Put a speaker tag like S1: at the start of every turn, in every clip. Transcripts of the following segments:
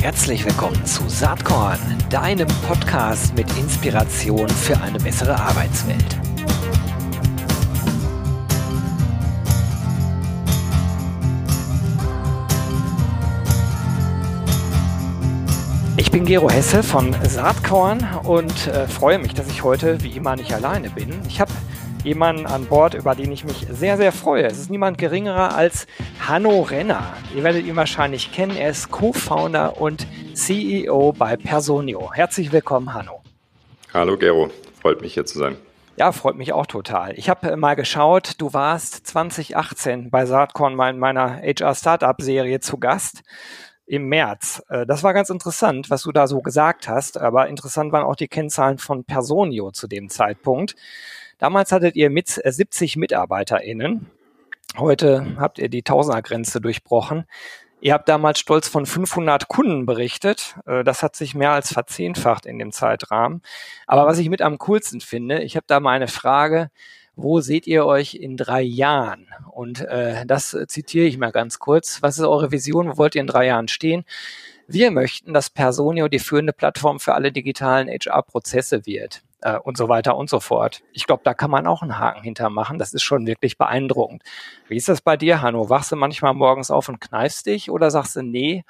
S1: Herzlich willkommen zu Saatkorn, deinem Podcast mit Inspiration für eine bessere Arbeitswelt. Ich bin Gero Hesse von Saatkorn und äh, freue mich, dass ich heute wie immer nicht alleine bin. Ich habe jemanden an Bord, über den ich mich sehr, sehr freue. Es ist niemand geringerer als Hanno Renner. Ihr werdet ihn wahrscheinlich kennen. Er ist Co-Founder und CEO bei Personio. Herzlich willkommen, Hanno.
S2: Hallo, Gero. Freut mich hier zu sein.
S1: Ja, freut mich auch total. Ich habe äh, mal geschaut, du warst 2018 bei Saatkorn in meiner HR Startup Serie zu Gast im März. Äh, das war ganz interessant, was du da so gesagt hast, aber interessant waren auch die Kennzahlen von Personio zu dem Zeitpunkt. Damals hattet ihr mit 70 äh, MitarbeiterInnen. Heute habt ihr die Tausendergrenze durchbrochen. Ihr habt damals stolz von 500 Kunden berichtet. Äh, das hat sich mehr als verzehnfacht in dem Zeitrahmen. Aber was ich mit am coolsten finde, ich habe da mal eine Frage, wo seht ihr euch in drei Jahren? Und äh, das zitiere ich mal ganz kurz. Was ist eure Vision? Wo wollt ihr in drei Jahren stehen? Wir möchten, dass Personio die führende Plattform für alle digitalen HR-Prozesse wird äh, und so weiter und so fort. Ich glaube, da kann man auch einen Haken hintermachen. Das ist schon wirklich beeindruckend. Wie ist das bei dir, Hanno? Wachst du manchmal morgens auf und kneifst dich oder sagst du, nee,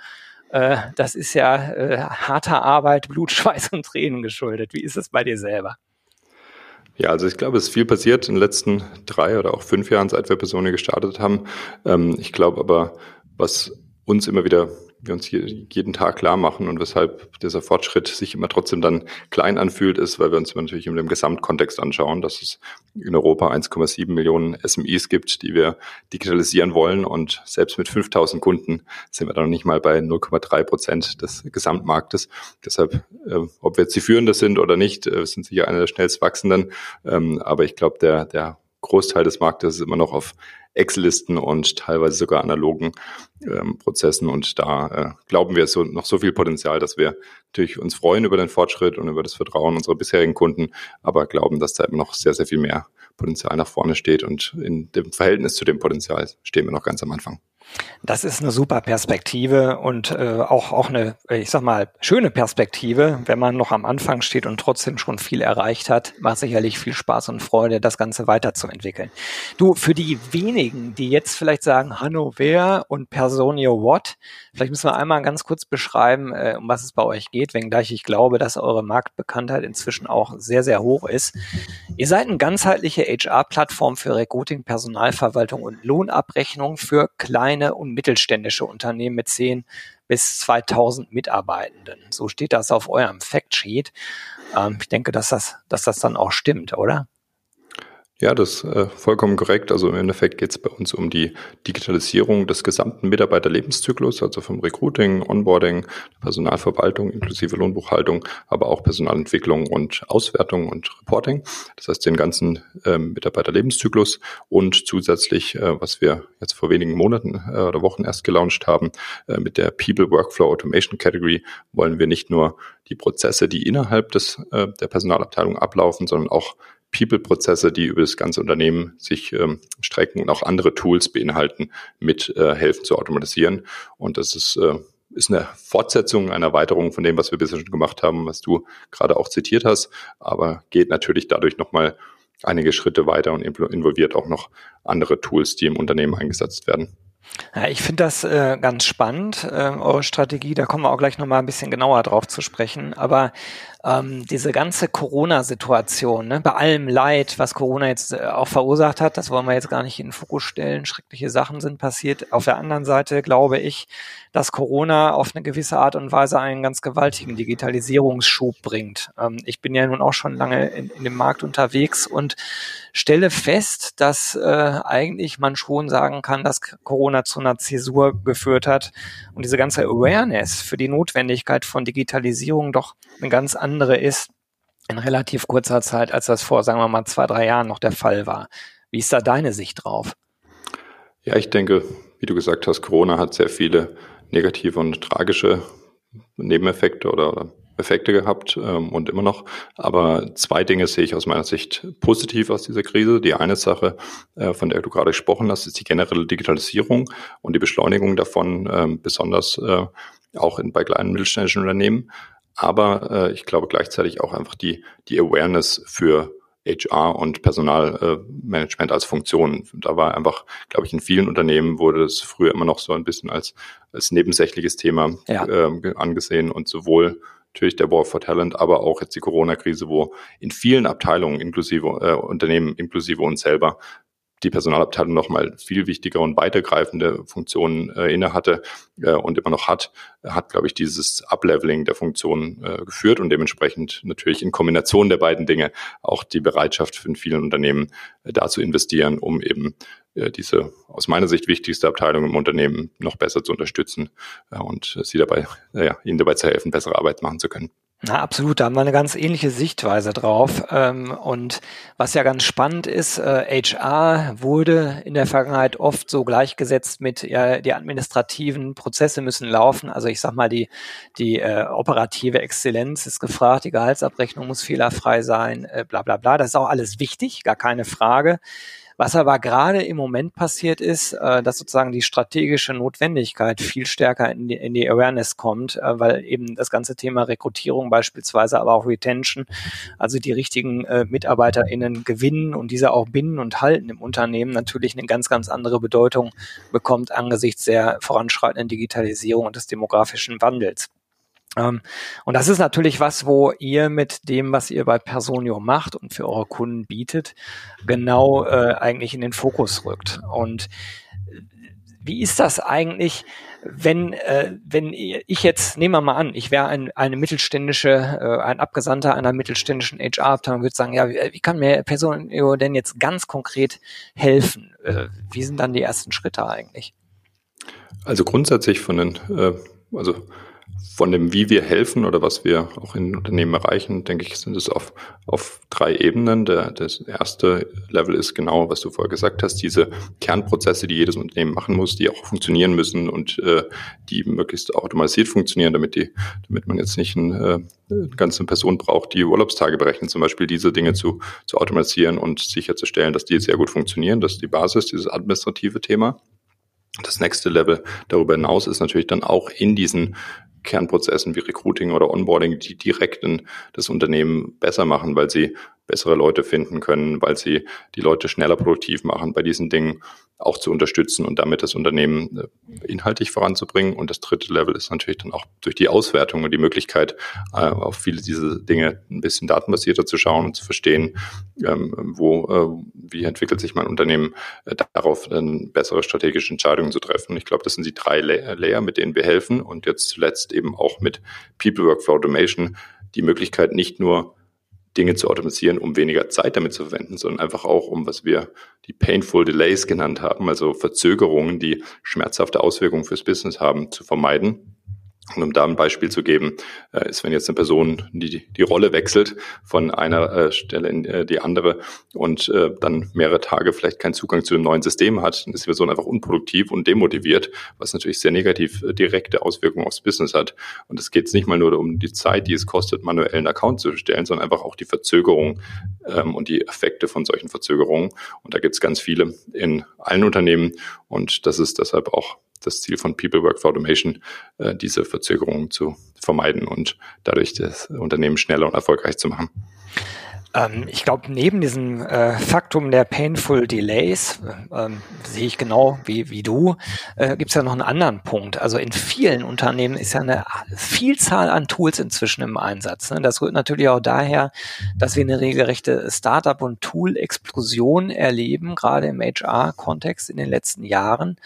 S1: äh, das ist ja äh, harter Arbeit, Blut, Schweiß und Tränen geschuldet. Wie ist es bei dir selber?
S2: Ja, also ich glaube, es ist viel passiert in den letzten drei oder auch fünf Jahren, seit wir Personen gestartet haben. Ähm, ich glaube aber, was uns immer wieder wir uns hier jeden Tag klar machen und weshalb dieser Fortschritt sich immer trotzdem dann klein anfühlt, ist, weil wir uns natürlich in dem Gesamtkontext anschauen, dass es in Europa 1,7 Millionen SMEs gibt, die wir digitalisieren wollen und selbst mit 5000 Kunden sind wir dann noch nicht mal bei 0,3 Prozent des Gesamtmarktes. Deshalb, äh, ob wir jetzt die Führende sind oder nicht, äh, sind sicher eine der schnellst wachsenden, ähm, aber ich glaube, der, der Großteil des Marktes ist immer noch auf Excel-Listen und teilweise sogar analogen ähm, Prozessen. Und da äh, glauben wir, es so, noch so viel Potenzial, dass wir natürlich uns freuen über den Fortschritt und über das Vertrauen unserer bisherigen Kunden, aber glauben, dass da immer noch sehr, sehr viel mehr Potenzial nach vorne steht. Und in dem Verhältnis zu dem Potenzial stehen wir noch ganz am Anfang.
S1: Das ist eine super Perspektive und äh, auch, auch eine, ich sag mal, schöne Perspektive, wenn man noch am Anfang steht und trotzdem schon viel erreicht hat. Macht sicherlich viel Spaß und Freude, das Ganze weiterzuentwickeln. Du, für die wenigen, die jetzt vielleicht sagen, Hanno wer und Personio what, vielleicht müssen wir einmal ganz kurz beschreiben, äh, um was es bei euch geht, wenngleich ich glaube, dass eure Marktbekanntheit inzwischen auch sehr, sehr hoch ist. Ihr seid eine ganzheitliche HR-Plattform für Recruiting, Personalverwaltung und Lohnabrechnung für kleine kleine und mittelständische Unternehmen mit 10 bis 2000 Mitarbeitenden. So steht das auf eurem Factsheet. Ähm, ich denke, dass das, dass das dann auch stimmt, oder?
S2: Ja, das ist äh, vollkommen korrekt. Also im Endeffekt geht es bei uns um die Digitalisierung des gesamten Mitarbeiterlebenszyklus, also vom Recruiting, Onboarding, Personalverwaltung inklusive Lohnbuchhaltung, aber auch Personalentwicklung und Auswertung und Reporting. Das heißt den ganzen ähm, Mitarbeiterlebenszyklus und zusätzlich, äh, was wir jetzt vor wenigen Monaten äh, oder Wochen erst gelauncht haben, äh, mit der People Workflow Automation Category wollen wir nicht nur die Prozesse, die innerhalb des, äh, der Personalabteilung ablaufen, sondern auch People-Prozesse, die über das ganze Unternehmen sich ähm, strecken und auch andere Tools beinhalten, mit äh, helfen zu automatisieren. Und das ist, äh, ist eine Fortsetzung, eine Erweiterung von dem, was wir bisher schon gemacht haben, was du gerade auch zitiert hast, aber geht natürlich dadurch nochmal einige Schritte weiter und involviert auch noch andere Tools, die im Unternehmen eingesetzt werden.
S1: Ja, ich finde das äh, ganz spannend, äh, eure Strategie. Da kommen wir auch gleich nochmal ein bisschen genauer drauf zu sprechen. Aber ähm, diese ganze Corona-Situation, ne, bei allem Leid, was Corona jetzt äh, auch verursacht hat, das wollen wir jetzt gar nicht in den Fokus stellen. Schreckliche Sachen sind passiert. Auf der anderen Seite glaube ich, dass Corona auf eine gewisse Art und Weise einen ganz gewaltigen Digitalisierungsschub bringt. Ähm, ich bin ja nun auch schon lange in, in dem Markt unterwegs und stelle fest, dass äh, eigentlich man schon sagen kann, dass Corona zu einer Zäsur geführt hat und diese ganze Awareness für die Notwendigkeit von Digitalisierung doch eine ganz andere ist in relativ kurzer Zeit, als das vor, sagen wir mal, zwei, drei Jahren noch der Fall war. Wie ist da deine Sicht drauf?
S2: Ja, ich denke, wie du gesagt hast, Corona hat sehr viele negative und tragische Nebeneffekte oder Effekte gehabt ähm, und immer noch. Aber zwei Dinge sehe ich aus meiner Sicht positiv aus dieser Krise. Die eine Sache, äh, von der du gerade gesprochen hast, ist die generelle Digitalisierung und die Beschleunigung davon, ähm, besonders äh, auch in, bei kleinen mittelständischen Unternehmen. Aber äh, ich glaube gleichzeitig auch einfach die, die Awareness für HR und Personalmanagement als Funktion. Da war einfach, glaube ich, in vielen Unternehmen wurde es früher immer noch so ein bisschen als, als nebensächliches Thema ja. äh, angesehen und sowohl natürlich der War for Talent, aber auch jetzt die Corona-Krise, wo in vielen Abteilungen, inklusive äh, Unternehmen, inklusive uns selber, die Personalabteilung nochmal viel wichtigere und weitergreifende Funktionen äh, inne hatte äh, und immer noch hat, hat, glaube ich, dieses Upleveling der Funktionen äh, geführt und dementsprechend natürlich in Kombination der beiden Dinge auch die Bereitschaft für vielen Unternehmen äh, da zu investieren, um eben äh, diese aus meiner Sicht wichtigste Abteilung im Unternehmen noch besser zu unterstützen äh, und sie dabei, ja, ihnen dabei zu helfen, bessere Arbeit machen zu können.
S1: Na, absolut, da haben wir eine ganz ähnliche Sichtweise drauf. Ähm, und was ja ganz spannend ist, äh, HR wurde in der Vergangenheit oft so gleichgesetzt mit, ja, die administrativen Prozesse müssen laufen. Also ich sag mal, die, die äh, operative Exzellenz ist gefragt, die Gehaltsabrechnung muss fehlerfrei sein, äh, bla bla bla. Das ist auch alles wichtig, gar keine Frage. Was aber gerade im Moment passiert ist, äh, dass sozusagen die strategische Notwendigkeit viel stärker in die, in die Awareness kommt, äh, weil eben das ganze Thema Rekrutierung beispielsweise, aber auch Retention, also die richtigen äh, MitarbeiterInnen gewinnen und diese auch binden und halten im Unternehmen natürlich eine ganz, ganz andere Bedeutung bekommt angesichts der voranschreitenden Digitalisierung und des demografischen Wandels. Ähm, und das ist natürlich was, wo ihr mit dem, was ihr bei Personio macht und für eure Kunden bietet, genau äh, eigentlich in den Fokus rückt. Und äh, wie ist das eigentlich, wenn, äh, wenn ich jetzt, nehmen wir mal an, ich wäre ein, eine mittelständische, äh, ein Abgesandter einer mittelständischen HR-Abteilung, würde sagen, ja, wie, wie kann mir Personio denn jetzt ganz konkret helfen? Äh, wie sind dann die ersten Schritte eigentlich?
S2: Also grundsätzlich von den, äh, also von dem, wie wir helfen oder was wir auch in Unternehmen erreichen, denke ich, sind es auf, auf drei Ebenen. Der, das erste Level ist genau, was du vorher gesagt hast, diese Kernprozesse, die jedes Unternehmen machen muss, die auch funktionieren müssen und äh, die möglichst automatisiert funktionieren, damit die, damit man jetzt nicht ein, äh, eine ganze Person braucht, die Urlaubstage berechnet, zum Beispiel diese Dinge zu, zu automatisieren und sicherzustellen, dass die sehr gut funktionieren. Das ist die Basis, dieses administrative Thema. Das nächste Level darüber hinaus ist natürlich dann auch in diesen Kernprozessen wie Recruiting oder Onboarding, die direkt in das Unternehmen besser machen, weil sie bessere Leute finden können, weil sie die Leute schneller produktiv machen, bei diesen Dingen auch zu unterstützen und damit das Unternehmen äh, inhaltlich voranzubringen. Und das dritte Level ist natürlich dann auch durch die Auswertung und die Möglichkeit, äh, auf viele dieser Dinge ein bisschen datenbasierter zu schauen und zu verstehen, ähm, wo, äh, wie entwickelt sich mein Unternehmen, darauf dann bessere strategische Entscheidungen zu treffen. Ich glaube, das sind die drei Layer, mit denen wir helfen und jetzt zuletzt eben auch mit People Workflow Automation die Möglichkeit, nicht nur Dinge zu automatisieren, um weniger Zeit damit zu verwenden, sondern einfach auch um, was wir die Painful Delays genannt haben, also Verzögerungen, die schmerzhafte Auswirkungen fürs Business haben, zu vermeiden und um da ein Beispiel zu geben, äh, ist, wenn jetzt eine Person die, die Rolle wechselt von einer äh, Stelle in äh, die andere und dann mehrere Tage vielleicht keinen Zugang zu dem neuen System hat, dann ist die Person einfach unproduktiv und demotiviert, was natürlich sehr negativ direkte Auswirkungen aufs Business hat. Und es geht nicht mal nur um die Zeit, die es kostet, manuell einen Account zu erstellen, sondern einfach auch die Verzögerung ähm, und die Effekte von solchen Verzögerungen. Und da gibt es ganz viele in allen Unternehmen und das ist deshalb auch das Ziel von People Work for Automation, äh, diese Verzögerungen zu vermeiden und dadurch das Unternehmen schneller und erfolgreich zu machen.
S1: Ähm, ich glaube, neben diesem äh, Faktum der Painful Delays, äh, sehe ich genau wie, wie du, äh, gibt es ja noch einen anderen Punkt. Also in vielen Unternehmen ist ja eine Vielzahl an Tools inzwischen im Einsatz. Ne? Das rührt natürlich auch daher, dass wir eine regelrechte Startup- und Tool-Explosion erleben, gerade im HR-Kontext in den letzten Jahren.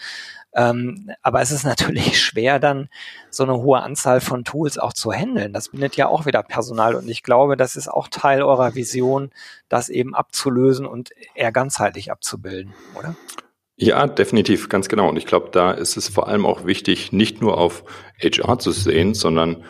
S1: Ähm, aber es ist natürlich schwer, dann so eine hohe Anzahl von Tools auch zu handeln. Das bindet ja auch wieder Personal und ich glaube, das ist auch Teil eurer Vision, das eben abzulösen und eher ganzheitlich abzubilden, oder?
S2: Ja, definitiv, ganz genau. Und ich glaube, da ist es vor allem auch wichtig, nicht nur auf HR zu sehen, sondern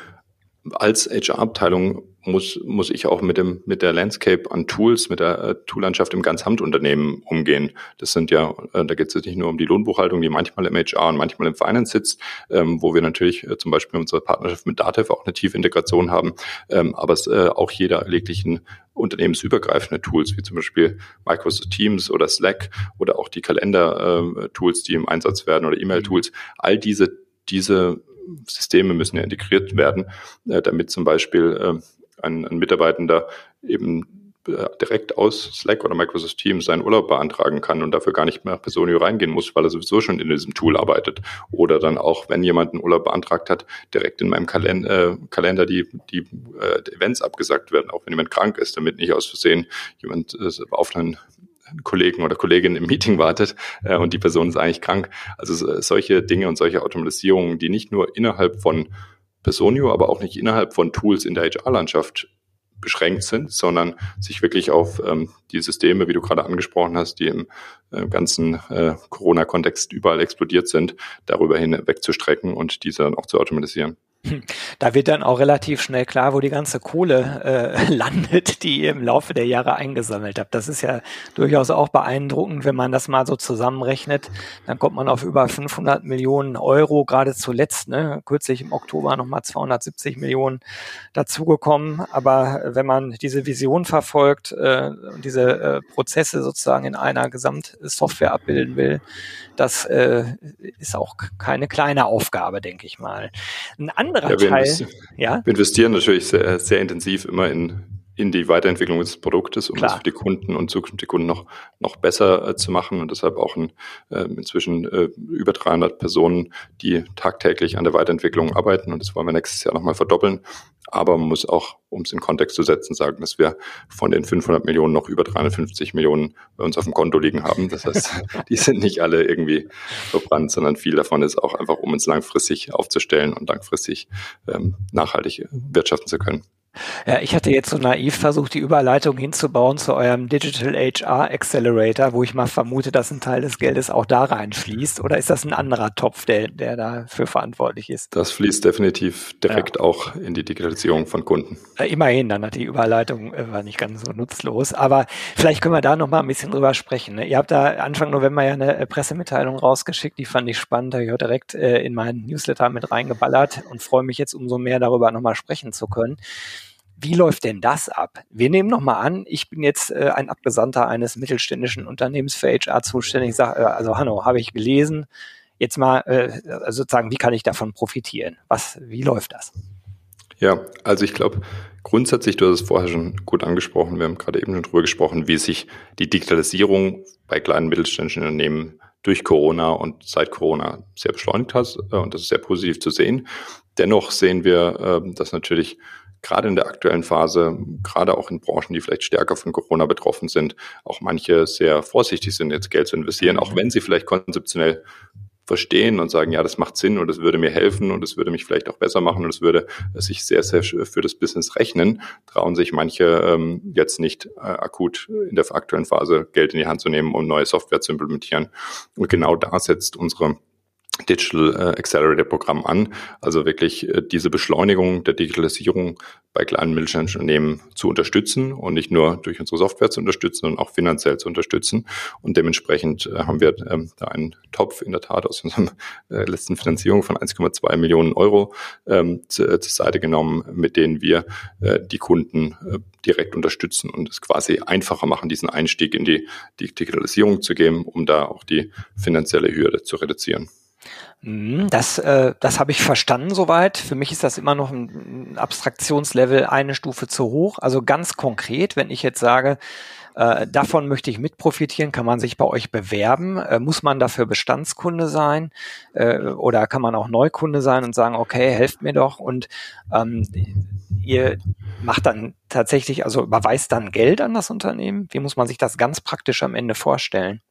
S2: als HR-Abteilung muss, muss ich auch mit dem, mit der Landscape an Tools, mit der äh, Toollandschaft im Ganzhandunternehmen umgehen. Das sind ja, äh, da geht es nicht nur um die Lohnbuchhaltung, die manchmal im HR und manchmal im Finance sitzt, ähm, wo wir natürlich äh, zum Beispiel unsere Partnerschaft mit Datev auch eine tiefe Integration haben, ähm, aber es äh, auch jeder erleglichen unternehmensübergreifende Tools, wie zum Beispiel Microsoft Teams oder Slack oder auch die Kalender-Tools, die im Einsatz werden oder E-Mail-Tools, all diese, diese Systeme müssen ja integriert werden, äh, damit zum Beispiel äh, ein, ein Mitarbeitender eben äh, direkt aus Slack oder Microsoft Teams seinen Urlaub beantragen kann und dafür gar nicht mehr Personio reingehen muss, weil er sowieso schon in diesem Tool arbeitet. Oder dann auch, wenn jemand einen Urlaub beantragt hat, direkt in meinem Kalender, äh, Kalender die, die, äh, Events abgesagt werden, auch wenn jemand krank ist, damit nicht aus Versehen jemand äh, auf einen Kollegen oder Kollegin im Meeting wartet äh, und die Person ist eigentlich krank. Also solche Dinge und solche Automatisierungen, die nicht nur innerhalb von Personio, aber auch nicht innerhalb von Tools in der HR-Landschaft beschränkt sind, sondern sich wirklich auf ähm, die Systeme, wie du gerade angesprochen hast, die im äh, ganzen äh, Corona-Kontext überall explodiert sind, darüber hin wegzustrecken und diese dann auch zu automatisieren.
S1: Da wird dann auch relativ schnell klar, wo die ganze Kohle äh, landet, die ihr im Laufe der Jahre eingesammelt habt. Das ist ja durchaus auch beeindruckend, wenn man das mal so zusammenrechnet. Dann kommt man auf über 500 Millionen Euro, gerade zuletzt, ne, kürzlich im Oktober nochmal 270 Millionen dazugekommen. Aber wenn man diese Vision verfolgt äh, und diese äh, Prozesse sozusagen in einer Gesamtsoftware abbilden will, das äh, ist auch keine kleine Aufgabe, denke ich mal.
S2: Ein anderer ja, wir Teil. Investieren, ja? Wir investieren natürlich sehr, sehr intensiv immer in, in die Weiterentwicklung des Produktes, um Klar. das für die Kunden und zukünftige Kunden noch, noch besser äh, zu machen. Und deshalb auch ein, äh, inzwischen äh, über 300 Personen, die tagtäglich an der Weiterentwicklung arbeiten. Und das wollen wir nächstes Jahr nochmal verdoppeln. Aber man muss auch, um es in Kontext zu setzen, sagen, dass wir von den 500 Millionen noch über 350 Millionen bei uns auf dem Konto liegen haben. Das heißt, die sind nicht alle irgendwie verbrannt, sondern viel davon ist auch einfach, um uns langfristig aufzustellen und langfristig ähm, nachhaltig wirtschaften zu können.
S1: Ja, ich hatte jetzt so naiv versucht, die Überleitung hinzubauen zu eurem Digital HR Accelerator, wo ich mal vermute, dass ein Teil des Geldes auch da reinfließt. Oder ist das ein anderer Topf, der, der dafür verantwortlich ist?
S2: Das fließt definitiv direkt ja. auch in die Digitalisierung von Kunden.
S1: Ja, immerhin, dann hat die Überleitung äh, war nicht ganz so nutzlos. Aber vielleicht können wir da noch mal ein bisschen drüber sprechen. Ne? Ihr habt da Anfang November ja eine äh, Pressemitteilung rausgeschickt, die fand ich spannend. Da habe ich direkt äh, in meinen Newsletter mit reingeballert und freue mich jetzt umso mehr darüber nochmal sprechen zu können. Wie läuft denn das ab? Wir nehmen nochmal an, ich bin jetzt äh, ein Abgesandter eines mittelständischen Unternehmens für HR zuständig. Sag, äh, also Hanno, habe ich gelesen. Jetzt mal äh, also sozusagen, wie kann ich davon profitieren? Was, wie läuft das?
S2: Ja, also ich glaube, grundsätzlich, du hast es vorher schon gut angesprochen, wir haben gerade eben schon drüber gesprochen, wie sich die Digitalisierung bei kleinen mittelständischen Unternehmen durch Corona und seit Corona sehr beschleunigt hat. Äh, und das ist sehr positiv zu sehen. Dennoch sehen wir, äh, dass natürlich gerade in der aktuellen Phase, gerade auch in Branchen, die vielleicht stärker von Corona betroffen sind, auch manche sehr vorsichtig sind, jetzt Geld zu investieren, auch wenn sie vielleicht konzeptionell verstehen und sagen, ja, das macht Sinn und das würde mir helfen und das würde mich vielleicht auch besser machen und es würde sich sehr, sehr für das Business rechnen, trauen sich manche ähm, jetzt nicht äh, akut in der aktuellen Phase Geld in die Hand zu nehmen, um neue Software zu implementieren. Und genau da setzt unsere Digital äh, Accelerator Programm an. Also wirklich äh, diese Beschleunigung der Digitalisierung bei kleinen mittelständischen Unternehmen zu unterstützen und nicht nur durch unsere Software zu unterstützen, sondern auch finanziell zu unterstützen. Und dementsprechend äh, haben wir ähm, da einen Topf in der Tat aus unserem letzten Finanzierung von 1,2 Millionen Euro ähm, zur Seite genommen, mit denen wir die Kunden direkt unterstützen und es quasi einfacher machen, diesen Einstieg in die Digitalisierung zu geben, um da auch die finanzielle Hürde zu reduzieren.
S1: Mhm, das, äh, das habe ich verstanden soweit. Für mich ist das immer noch ein Abstraktionslevel eine Stufe zu hoch. Also ganz konkret, wenn ich jetzt sage, äh, davon möchte ich mit profitieren, kann man sich bei euch bewerben. Äh, muss man dafür Bestandskunde sein äh, oder kann man auch Neukunde sein und sagen, okay, helft mir doch und ähm, ihr macht dann tatsächlich, also überweist dann Geld an das Unternehmen. Wie muss man sich das ganz praktisch am Ende vorstellen?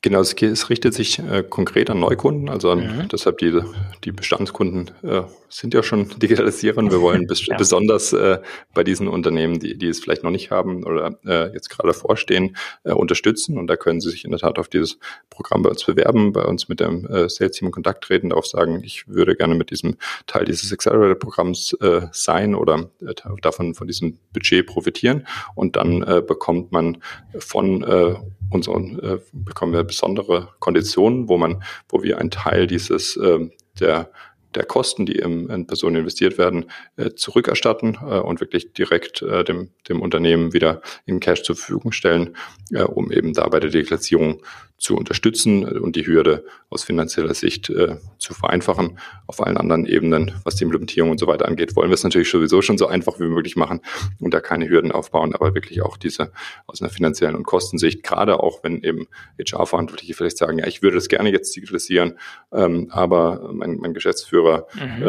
S2: Genau, es, es richtet sich äh, konkret an Neukunden, also an, mhm. deshalb die, die Bestandskunden äh, sind ja schon digitalisieren. Wir wollen bes ja. besonders äh, bei diesen Unternehmen, die, die es vielleicht noch nicht haben oder äh, jetzt gerade vorstehen, äh, unterstützen. Und da können Sie sich in der Tat auf dieses Programm bei uns bewerben, bei uns mit dem äh, Sales Team in Kontakt treten, darauf sagen, ich würde gerne mit diesem Teil dieses Accelerator-Programms äh, sein oder äh, davon von diesem Budget profitieren. Und dann äh, bekommt man von äh, unseren äh, bekommen wir besondere Konditionen, wo man, wo wir einen Teil dieses äh, der der Kosten, die im, in Personen investiert werden, äh, zurückerstatten äh, und wirklich direkt äh, dem, dem Unternehmen wieder in Cash zur Verfügung stellen, äh, um eben da bei der Deklassierung zu unterstützen und die Hürde aus finanzieller Sicht äh, zu vereinfachen. Auf allen anderen Ebenen, was die Implementierung und so weiter angeht, wollen wir es natürlich sowieso schon so einfach wie möglich machen und da keine Hürden aufbauen, aber wirklich auch diese aus einer finanziellen und Kostensicht, gerade auch wenn eben HR-Verantwortliche vielleicht sagen, ja, ich würde das gerne jetzt digitalisieren, ähm, aber mein, mein Geschäftsführer mhm.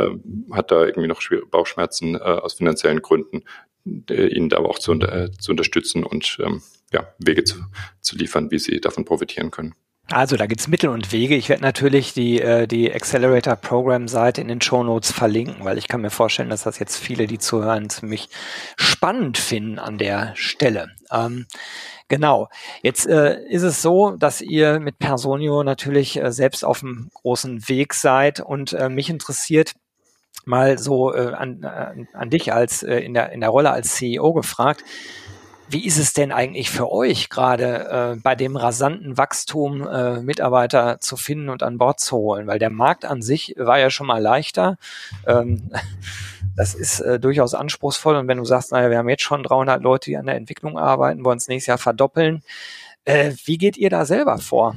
S2: äh, hat da irgendwie noch Bauchschmerzen äh, aus finanziellen Gründen, ihnen da aber auch zu, äh, zu unterstützen und ähm, ja, Wege zu, zu liefern, wie sie davon profitieren können.
S1: Also da gibt's Mittel und Wege. Ich werde natürlich die, äh, die Accelerator Program Seite in den Show Notes verlinken, weil ich kann mir vorstellen, dass das jetzt viele, die zuhören, ziemlich spannend finden an der Stelle. Ähm, genau. Jetzt äh, ist es so, dass ihr mit Personio natürlich äh, selbst auf einem großen Weg seid und äh, mich interessiert, mal so äh, an, äh, an dich als äh, in der in der Rolle als CEO gefragt. Wie ist es denn eigentlich für euch gerade äh, bei dem rasanten Wachstum äh, Mitarbeiter zu finden und an Bord zu holen? Weil der Markt an sich war ja schon mal leichter. Ähm, das ist äh, durchaus anspruchsvoll. Und wenn du sagst, naja, wir haben jetzt schon 300 Leute, die an der Entwicklung arbeiten, wollen es nächstes Jahr verdoppeln. Äh, wie geht ihr da selber vor?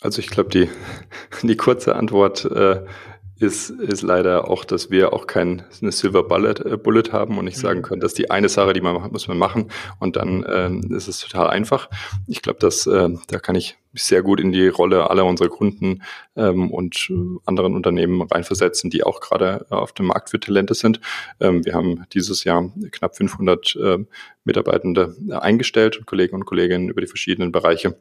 S2: Also ich glaube, die, die kurze Antwort äh, ist, ist leider auch, dass wir auch kein eine Silver Bullet, äh, Bullet haben und nicht sagen mhm. können, dass die eine Sache, die man macht, muss man machen und dann ähm, ist es total einfach. Ich glaube, dass äh, da kann ich sehr gut in die Rolle aller unserer Kunden ähm, und anderen Unternehmen reinversetzen, die auch gerade auf dem Markt für Talente sind. Ähm, wir haben dieses Jahr knapp 500 äh, Mitarbeitende eingestellt, Kollegen und Kolleginnen über die verschiedenen Bereiche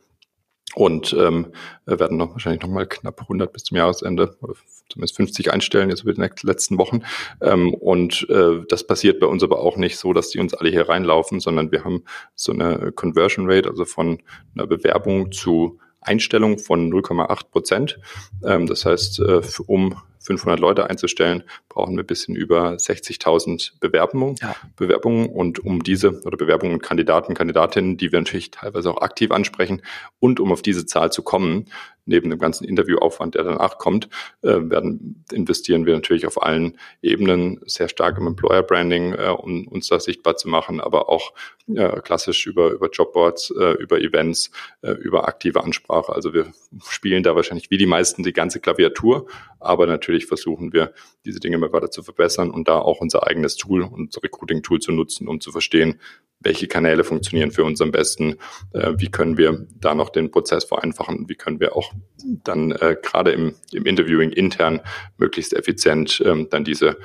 S2: und ähm, werden noch wahrscheinlich noch mal knapp 100 bis zum Jahresende oder zumindest 50 einstellen jetzt über die letzten Wochen. Ähm, und äh, das passiert bei uns aber auch nicht so, dass die uns alle hier reinlaufen, sondern wir haben so eine Conversion Rate, also von einer Bewerbung zu Einstellung von 0,8 Prozent. Ähm, das heißt, äh, um 500 Leute einzustellen, brauchen wir ein bisschen über 60.000 Bewerbungen, ja. Bewerbungen und um diese oder Bewerbungen Kandidaten, Kandidatinnen, die wir natürlich teilweise auch aktiv ansprechen und um auf diese Zahl zu kommen, neben dem ganzen Interviewaufwand, der danach kommt, äh, werden, investieren wir natürlich auf allen Ebenen sehr stark im Employer Branding, äh, um uns da sichtbar zu machen, aber auch äh, klassisch über, über Jobboards, über Events, über aktive Ansprache. Also wir spielen da wahrscheinlich wie die meisten die ganze Klaviatur, aber natürlich versuchen wir, diese Dinge immer weiter zu verbessern und da auch unser eigenes Tool, unser Recruiting-Tool zu nutzen, um zu verstehen, welche Kanäle funktionieren für uns am besten, wie können wir da noch den Prozess vereinfachen, wie können wir auch dann äh, gerade im, im Interviewing intern möglichst effizient ähm, dann diese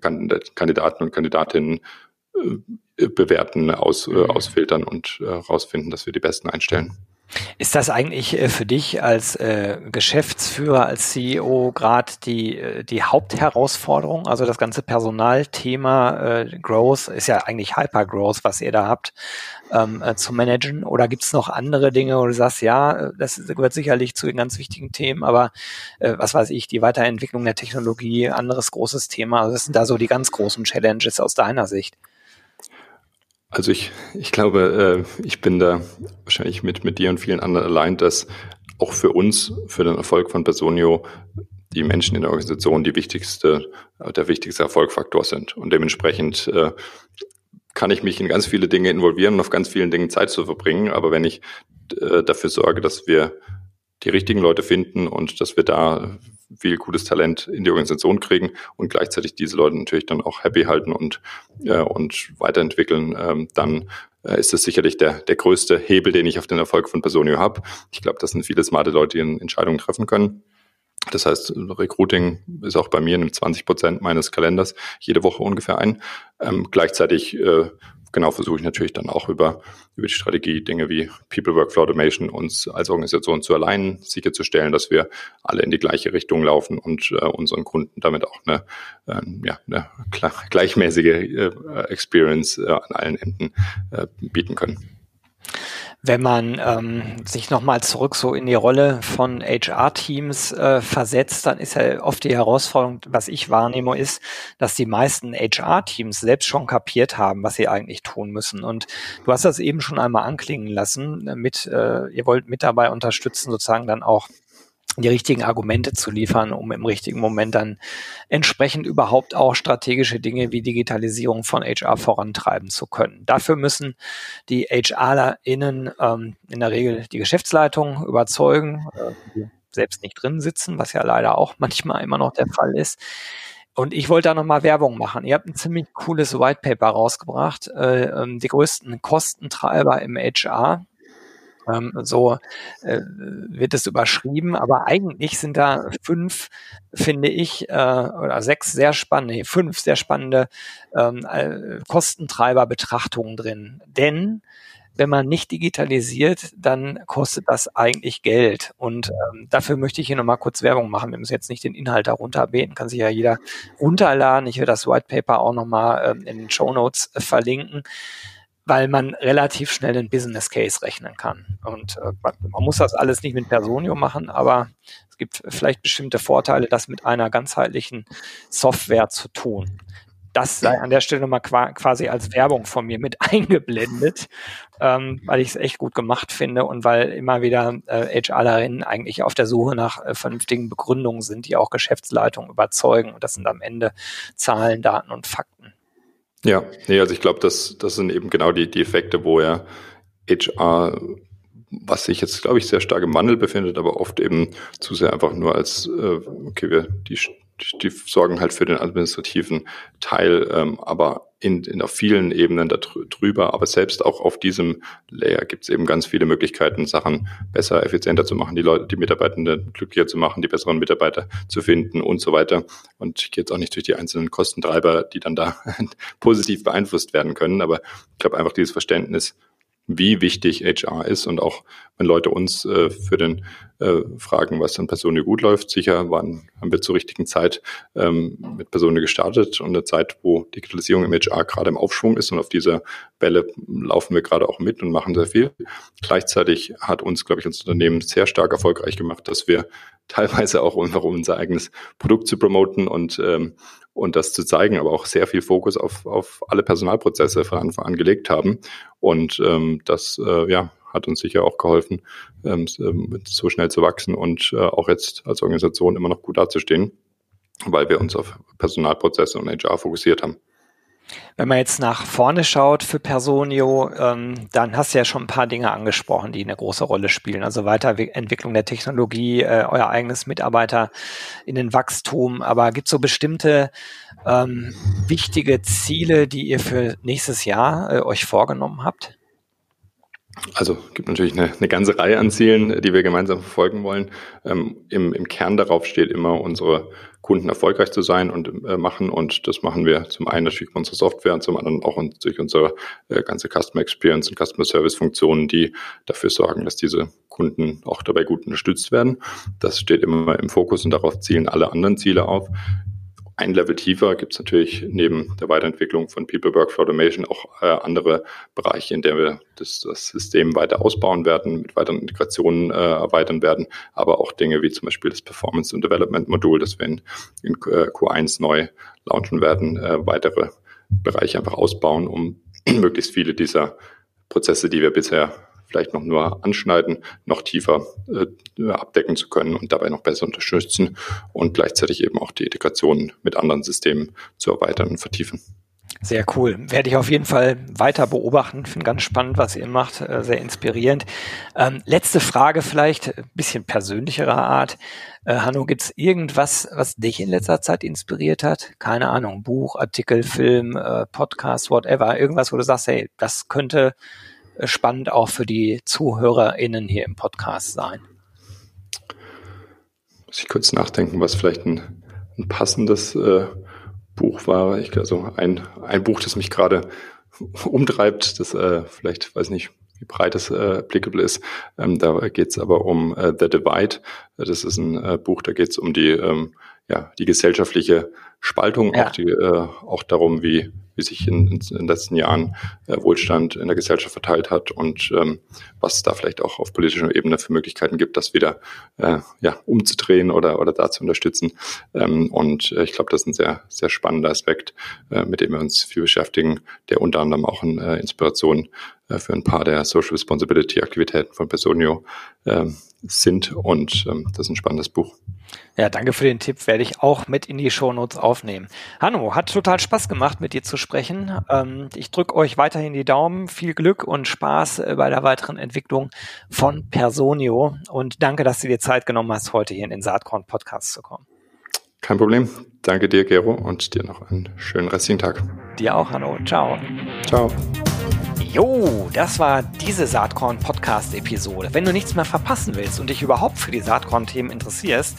S2: Kandidaten und Kandidatinnen äh, bewerten, aus, äh, mhm. ausfiltern und äh, rausfinden, dass wir die Besten einstellen.
S1: Ist das eigentlich äh, für dich als äh, Geschäftsführer, als CEO gerade die, äh, die Hauptherausforderung? Also das ganze Personalthema äh, Growth ist ja eigentlich Hypergrowth, was ihr da habt, ähm, äh, zu managen. Oder gibt es noch andere Dinge, wo du sagst, ja, das gehört sicherlich zu den ganz wichtigen Themen, aber äh, was weiß ich, die Weiterentwicklung der Technologie, anderes großes Thema. Also das sind da so die ganz großen Challenges aus deiner Sicht.
S2: Also ich, ich glaube, äh, ich bin da wahrscheinlich mit, mit dir und vielen anderen allein, dass auch für uns, für den Erfolg von Personio, die Menschen in der Organisation die wichtigste, der wichtigste Erfolgfaktor sind. Und dementsprechend äh, kann ich mich in ganz viele Dinge involvieren und auf ganz vielen Dingen Zeit zu verbringen. Aber wenn ich äh, dafür sorge, dass wir die richtigen Leute finden und dass wir da viel gutes Talent in die Organisation kriegen und gleichzeitig diese Leute natürlich dann auch happy halten und, äh, und weiterentwickeln, ähm, dann äh, ist das sicherlich der, der größte Hebel, den ich auf den Erfolg von Personio habe. Ich glaube, das sind viele smarte Leute, die Entscheidungen treffen können. Das heißt, Recruiting ist auch bei mir in 20 Prozent meines Kalenders jede Woche ungefähr ein. Ähm, gleichzeitig äh, genau versuche ich natürlich dann auch über, über die Strategie Dinge wie People Workflow Automation uns als Organisation zu allein sicherzustellen, dass wir alle in die gleiche Richtung laufen und äh, unseren Kunden damit auch eine, äh, ja, eine gleichmäßige äh, Experience äh, an allen Enden äh, bieten können
S1: wenn man ähm, sich nochmal zurück so in die Rolle von HR-Teams äh, versetzt, dann ist ja oft die Herausforderung, was ich wahrnehme, ist, dass die meisten HR-Teams selbst schon kapiert haben, was sie eigentlich tun müssen. Und du hast das eben schon einmal anklingen lassen, mit, äh, ihr wollt mit dabei unterstützen, sozusagen dann auch die richtigen Argumente zu liefern, um im richtigen Moment dann entsprechend überhaupt auch strategische Dinge wie Digitalisierung von HR vorantreiben zu können. Dafür müssen die HRlerInnen ähm, in der Regel die Geschäftsleitung überzeugen, äh, selbst nicht drin sitzen, was ja leider auch manchmal immer noch der Fall ist. Und ich wollte da nochmal Werbung machen. Ihr habt ein ziemlich cooles White Paper rausgebracht, äh, ähm, die größten Kostentreiber im HR ähm, so äh, wird es überschrieben, aber eigentlich sind da fünf, finde ich, äh, oder sechs sehr spannende, nee, fünf sehr spannende ähm, äh, Kostentreiberbetrachtungen drin. Denn wenn man nicht digitalisiert, dann kostet das eigentlich Geld. Und ähm, dafür möchte ich hier nochmal kurz Werbung machen. Wir müssen jetzt nicht den Inhalt darunter beten, kann sich ja jeder runterladen. Ich werde das White Paper auch nochmal ähm, in den Show Notes äh, verlinken weil man relativ schnell einen Business Case rechnen kann. Und äh, man, muss das alles nicht mit Personio machen, aber es gibt vielleicht bestimmte Vorteile, das mit einer ganzheitlichen Software zu tun. Das sei an der Stelle mal quasi als Werbung von mir mit eingeblendet, ähm, weil ich es echt gut gemacht finde und weil immer wieder äh, HRlerinnen eigentlich auf der Suche nach äh, vernünftigen Begründungen sind, die auch Geschäftsleitungen überzeugen. Und das sind am Ende Zahlen, Daten und Fakten.
S2: Ja, nee, also ich glaube, das, das sind eben genau die, die Effekte, wo er HR, was sich jetzt, glaube ich, sehr stark im Wandel befindet, aber oft eben zu sehr einfach nur als, äh, okay, wir die die sorgen halt für den administrativen Teil, ähm, aber in, in auf vielen Ebenen darüber, aber selbst auch auf diesem Layer gibt es eben ganz viele Möglichkeiten, Sachen besser, effizienter zu machen, die Leute, die Mitarbeitenden glücklicher zu machen, die besseren Mitarbeiter zu finden und so weiter. Und ich gehe jetzt auch nicht durch die einzelnen Kostentreiber, die dann da positiv beeinflusst werden können, aber ich glaube einfach dieses Verständnis, wie wichtig HR ist und auch wenn Leute uns äh, für den äh, fragen, was an Personen gut läuft, sicher waren, haben wir zur richtigen Zeit ähm, mit Personen gestartet und eine Zeit, wo Digitalisierung im HR gerade im Aufschwung ist und auf dieser Welle laufen wir gerade auch mit und machen sehr viel. Gleichzeitig hat uns, glaube ich, unser Unternehmen sehr stark erfolgreich gemacht, dass wir teilweise auch einfach um unser eigenes Produkt zu promoten und ähm, und das zu zeigen, aber auch sehr viel Fokus auf, auf alle Personalprozesse von Anfang an gelegt haben. Und ähm, das äh, ja, hat uns sicher auch geholfen, ähm, ähm, so schnell zu wachsen und äh, auch jetzt als Organisation immer noch gut dazustehen, weil wir uns auf Personalprozesse und HR fokussiert haben.
S1: Wenn man jetzt nach vorne schaut für Personio, ähm, dann hast du ja schon ein paar Dinge angesprochen, die eine große Rolle spielen. Also Weiterentwicklung der Technologie, äh, euer eigenes Mitarbeiter in den Wachstum. Aber gibt es so bestimmte ähm, wichtige Ziele, die ihr für nächstes Jahr äh, euch vorgenommen habt?
S2: Also gibt natürlich eine, eine ganze Reihe an Zielen, die wir gemeinsam verfolgen wollen. Ähm, im, Im Kern darauf steht immer unsere Kunden erfolgreich zu sein und äh, machen. Und das machen wir zum einen natürlich mit unserer Software und zum anderen auch durch unsere äh, ganze Customer Experience und Customer Service Funktionen, die dafür sorgen, dass diese Kunden auch dabei gut unterstützt werden. Das steht immer im Fokus und darauf zielen alle anderen Ziele auf ein Level tiefer gibt es natürlich neben der Weiterentwicklung von People Workflow Automation auch äh, andere Bereiche, in denen wir das, das, System weiter ausbauen werden, mit weiteren Integrationen äh, erweitern werden, aber auch Dinge wie zum Beispiel das Performance und Development Modul, das wir in, in Q1 neu launchen werden, äh, weitere Bereiche einfach ausbauen, um möglichst viele dieser Prozesse, die wir bisher vielleicht noch nur anschneiden, noch tiefer äh, abdecken zu können und dabei noch besser unterstützen und gleichzeitig eben auch die Integration mit anderen Systemen zu erweitern und vertiefen.
S1: Sehr cool. Werde ich auf jeden Fall weiter beobachten. Finde ganz spannend, was ihr macht. Äh, sehr inspirierend. Ähm, letzte Frage vielleicht, ein bisschen persönlicherer Art. Äh, Hanno, gibt es irgendwas, was dich in letzter Zeit inspiriert hat? Keine Ahnung, Buch, Artikel, Film, äh, Podcast, whatever. Irgendwas, wo du sagst, hey, das könnte spannend auch für die ZuhörerInnen hier im Podcast sein.
S2: Muss ich kurz nachdenken, was vielleicht ein, ein passendes äh, Buch war. Ich, also ein, ein Buch, das mich gerade umtreibt. Das äh, vielleicht, weiß nicht, wie breit das äh, applicable ist. Ähm, da geht es aber um äh, The Divide. Das ist ein äh, Buch, da geht es um die, ähm, ja, die gesellschaftliche Spaltung, ja. auch, die, äh, auch darum, wie, wie sich in, in, den letzten Jahren äh, Wohlstand in der Gesellschaft verteilt hat und ähm, was es da vielleicht auch auf politischer Ebene für Möglichkeiten gibt, das wieder äh, ja, umzudrehen oder, oder da zu unterstützen. Ähm, und äh, ich glaube, das ist ein sehr, sehr spannender Aspekt, äh, mit dem wir uns viel beschäftigen, der unter anderem auch eine äh, Inspiration äh, für ein paar der Social Responsibility Aktivitäten von Personio äh, sind. Und ähm, das ist ein spannendes Buch.
S1: Ja, danke für den Tipp. Werde ich auch mit in die Shownotes aufnehmen. Hanno, hat total Spaß gemacht, mit dir zu sprechen. Ähm, ich drücke euch weiterhin die Daumen. Viel Glück und Spaß äh, bei der weiteren Entwicklung von Personio. Und danke, dass du dir Zeit genommen hast, heute hier in den Saatkorn Podcast zu kommen.
S2: Kein Problem. Danke dir, Gero, und dir noch einen schönen restlichen Tag.
S1: Dir auch, Hanno. Ciao.
S2: Ciao.
S1: Jo, das war diese Saatkorn Podcast Episode. Wenn du nichts mehr verpassen willst und dich überhaupt für die Saatkorn Themen interessierst,